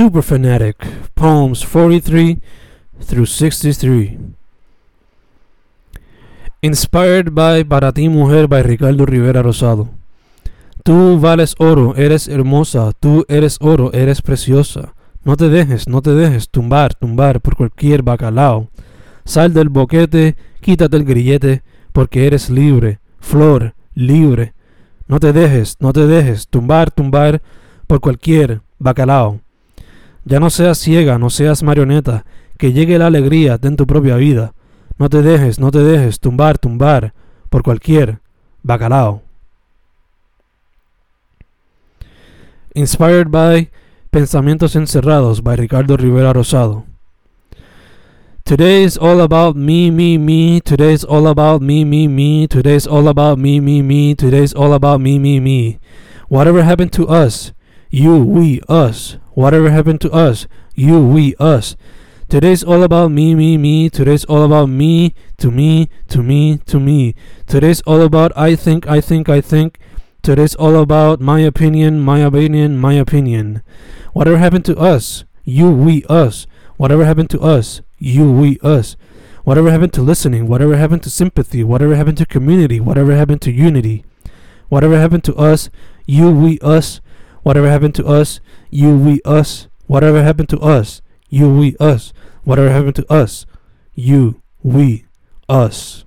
Super Fanatic, Poems 43 through 63. Inspired by Para ti mujer by Ricardo Rivera Rosado. Tú vales oro, eres hermosa, tú eres oro, eres preciosa. No te dejes, no te dejes tumbar, tumbar por cualquier bacalao. Sal del boquete, quítate el grillete, porque eres libre, flor, libre. No te dejes, no te dejes tumbar, tumbar por cualquier bacalao. Ya no seas ciega, no seas marioneta, que llegue la alegría en tu propia vida. No te dejes, no te dejes tumbar, tumbar por cualquier bacalao. Inspired by Pensamientos Encerrados by Ricardo Rivera Rosado. Today's all about me, me, me. Today's all about me, me, me. Today's all about me, me, me. Today's all about me, me, me. Whatever happened to us? You, we, us. Whatever happened to us? You, we, us. Today's all about me, me, me. Today's all about me, to me, to me, to me. Today's all about I think, I think, I think. Today's all about my opinion, my opinion, my opinion. Whatever happened to us? You, we, us. Whatever happened to us? You, we, us. Whatever happened to listening? Whatever happened to sympathy? Whatever happened to community? Whatever happened to unity? Whatever happened to us? You, we, us. Whatever happened to us? You, we, us. Whatever happened to us? You, we, us. Whatever happened to us? You, we, us.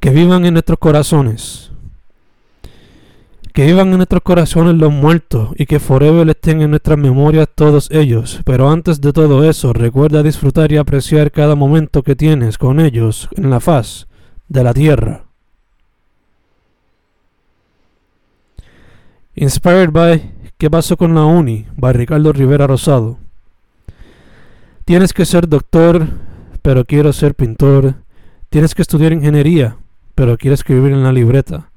Que vivan en nuestros corazones. Que vivan en nuestros corazones los muertos y que forever estén en nuestras memorias todos ellos. Pero antes de todo eso, recuerda disfrutar y apreciar cada momento que tienes con ellos en la faz de la tierra. Inspired by ¿Qué pasó con la uni? by Ricardo Rivera Rosado. Tienes que ser doctor, pero quiero ser pintor. Tienes que estudiar ingeniería, pero quiero escribir en la libreta.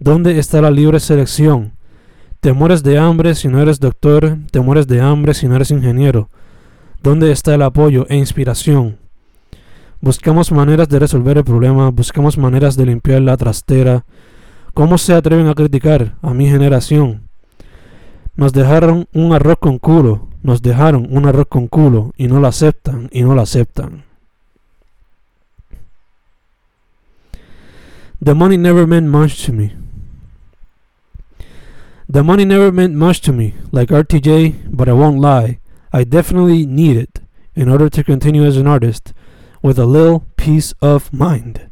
¿Dónde está la libre selección? Te mueres de hambre si no eres doctor, te mueres de hambre si no eres ingeniero. ¿Dónde está el apoyo e inspiración? Buscamos maneras de resolver el problema, buscamos maneras de limpiar la trastera. ¿Cómo se atreven a criticar a mi generación? Nos dejaron un arroz con culo, nos dejaron un arroz con culo y no lo aceptan y no lo aceptan. The money never meant much to me. The money never meant much to me, like RTJ, but I won't lie. I definitely need it in order to continue as an artist with a little peace of mind.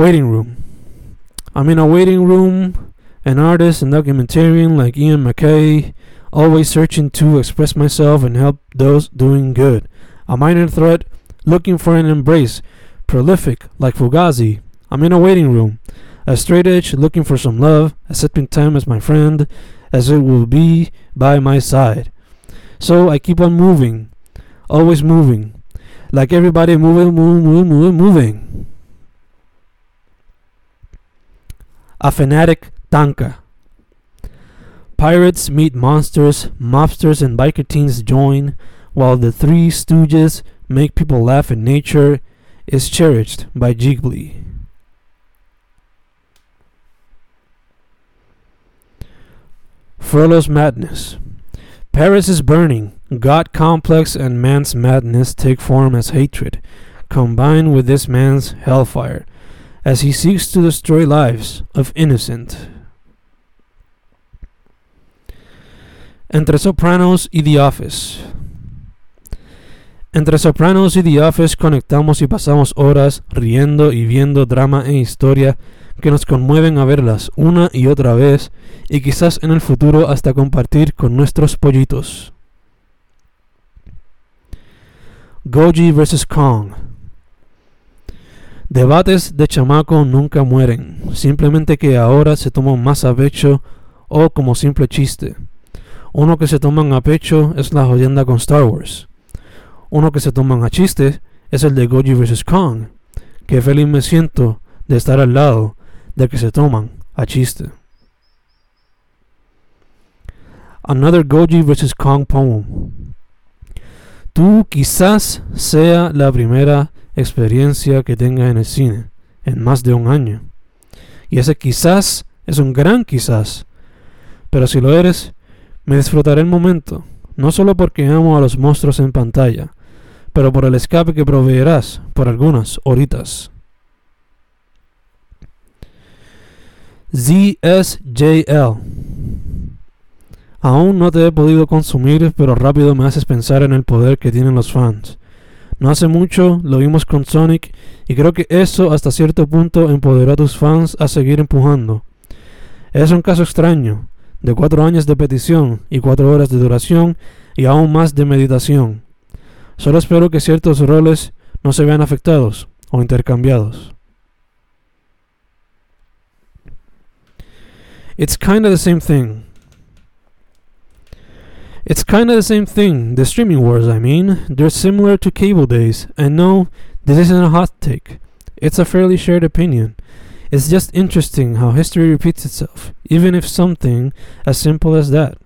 Waiting room. I'm in a waiting room, an artist and documentarian like Ian MacKaye, always searching to express myself and help those doing good. A minor threat, looking for an embrace, prolific like Fugazi. I'm in a waiting room, a straight edge looking for some love, accepting time as my friend, as it will be by my side. So I keep on moving, always moving, like everybody moving, moving, moving, moving, moving. A fanatic tanka. Pirates meet monsters, mobsters and biker teens join, while the Three Stooges make people laugh and nature is cherished by Ghibli. Frollo's Madness. Paris is burning. God complex and man's madness take form as hatred, combined with this man's hellfire, as he seeks to destroy lives of innocent. Entre Sopranos y The Office. Entre Sopranos y The Office conectamos y pasamos horas riendo y viendo drama e historia que nos conmueven a verlas una y otra vez y quizás en el futuro hasta compartir con nuestros pollitos. Goji vs. Kong. Debates de chamaco nunca mueren, simplemente que ahora se toman más a pecho o como simple chiste. Uno que se toman a pecho es la jodienda con Star Wars. Uno que se toman a chiste es el de Goji vs. Kong. Que feliz me siento de estar al lado de que se toman a chiste. Another Goji vs. Kong poem. Tú quizás sea la primera experiencia que tenga en el cine en más de un año. Y ese quizás es un gran quizás. Pero si lo eres, me disfrutaré el momento, no solo porque amo a los monstruos en pantalla, pero por el escape que proveerás por algunas horitas. ZSJL Aún no te he podido consumir, pero rápido me haces pensar en el poder que tienen los fans. No hace mucho lo vimos con Sonic y creo que eso hasta cierto punto empoderó a tus fans a seguir empujando. Es un caso extraño, de cuatro años de petición y cuatro horas de duración y aún más de meditación. Solo espero que ciertos roles no se vean afectados o intercambiados. It's kind of the same thing. It's kind of the same thing. The streaming wars, I mean, they're similar to cable days. And no, this isn't a hot take. It's a fairly shared opinion. It's just interesting how history repeats itself, even if something as simple as that.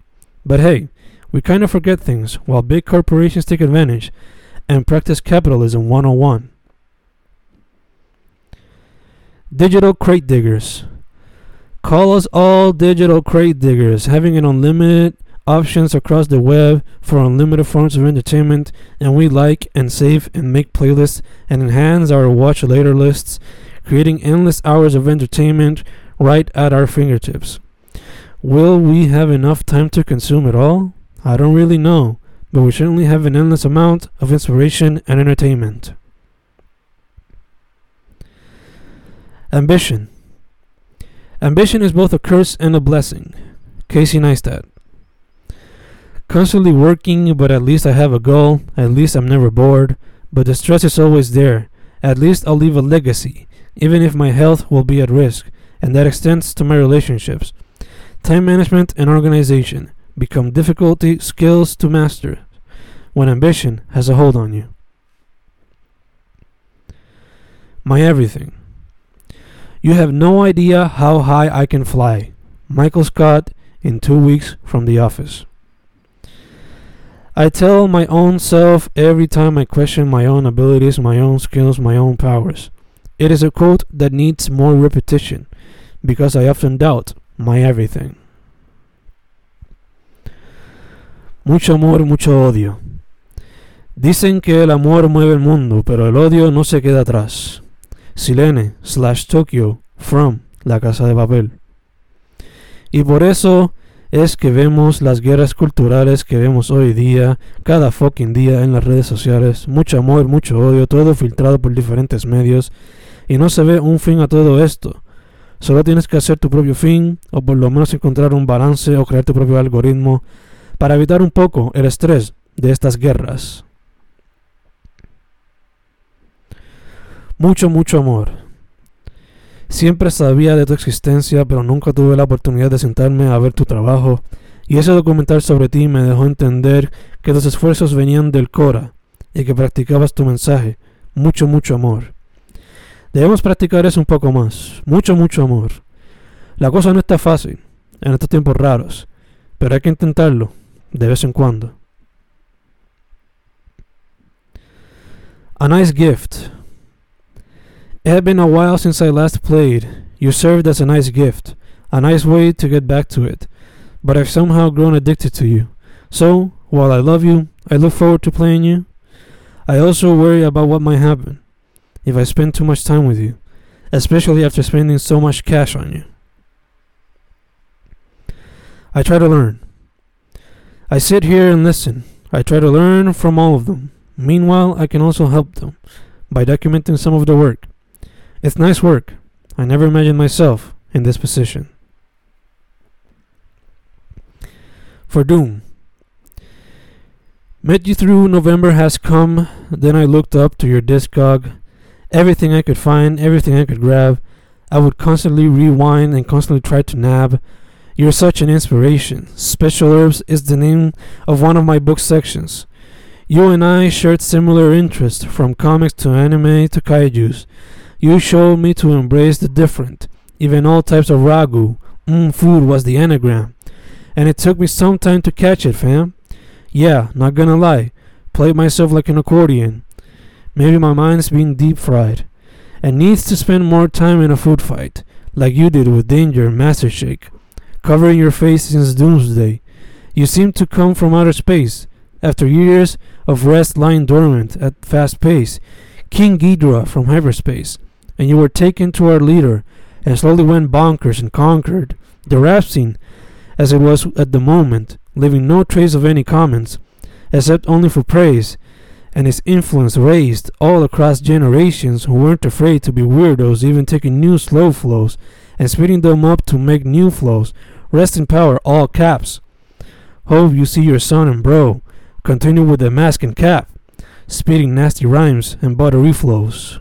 But hey, we kind of forget things while big corporations take advantage and practice capitalism 101. Digital crate diggers. Call us all digital crate diggers, having an unlimited options across the web for unlimited forms of entertainment, and we like and save and make playlists and enhance our watch later lists, creating endless hours of entertainment right at our fingertips. Will we have enough time to consume it all? I don't really know, but we certainly have an endless amount of inspiration and entertainment. Ambition. Ambition is both a curse and a blessing. Casey Neistat. Constantly working, but at least I have a goal. At least I'm never bored. But the stress is always there. At least I'll leave a legacy, even if my health will be at risk, and that extends to my relationships. Time management and organization become difficulty skills to master when ambition has a hold on you. My everything. You have no idea how high I can fly. Michael Scott in two weeks from the office. I tell my own self every time I question my own abilities, my own skills, my own powers. It is a quote that needs more repetition because I often doubt my everything. Mucho amor, mucho odio. Dicen que el amor mueve el mundo, pero el odio no se queda atrás. Silene slash Tokyo from La Casa de Papel. Y por eso es que vemos las guerras culturales que vemos hoy día, cada fucking día en las redes sociales, mucho amor, mucho odio, todo filtrado por diferentes medios, y no se ve un fin a todo esto. Solo tienes que hacer tu propio fin, o por lo menos encontrar un balance o crear tu propio algoritmo para evitar un poco el estrés de estas guerras. Mucho, mucho amor. Siempre sabía de tu existencia, pero nunca tuve la oportunidad de sentarme a ver tu trabajo, y ese documental sobre ti me dejó entender que tus esfuerzos venían del Cora y que practicabas tu mensaje. Mucho, mucho amor. Debemos practicar eso un poco más. Mucho, mucho amor. La cosa no está fácil en estos tiempos raros, pero hay que intentarlo de vez en cuando. A nice gift. It had been a while since I last played. You served as a nice gift, a nice way to get back to it. But I've somehow grown addicted to you. So, while I love you, I look forward to playing you. I also worry about what might happen if I spend too much time with you, especially after spending so much cash on you. I try to learn. I sit here and listen. I try to learn from all of them. Meanwhile, I can also help them by documenting some of the work. It's nice work. I never imagined myself in this position. For Doom. Met you through November has come, then I looked up to your Discog. Everything I could find, everything I could grab. I would constantly rewind and constantly try to nab. You're such an inspiration. Special Herbs is the name of one of my book sections. You and I shared similar interests, from comics to anime to kaijus. You showed me to embrace the different, even all types of ragu. Mmm, food was the anagram. And it took me some time to catch it, fam. Yeah, not gonna lie. Played myself like an accordion. Maybe my mind's been deep fried and needs to spend more time in a food fight, like you did with Danger Master Shake, covering your face since Doomsday. You seem to come from outer space, after years of rest lying dormant at fast pace. King Geedorah from hyperspace, and you were taken to our leader, and slowly went bonkers and conquered the rap scene as it was at the moment, leaving no trace of any comments, except only for praise, and his influence raised all across generations who weren't afraid to be weirdos, even taking new slow flows and speeding them up to make new flows. Rest in power, all caps. Hope you see your son and bro. Continue with the mask and cap, spitting nasty rhymes and buttery flows.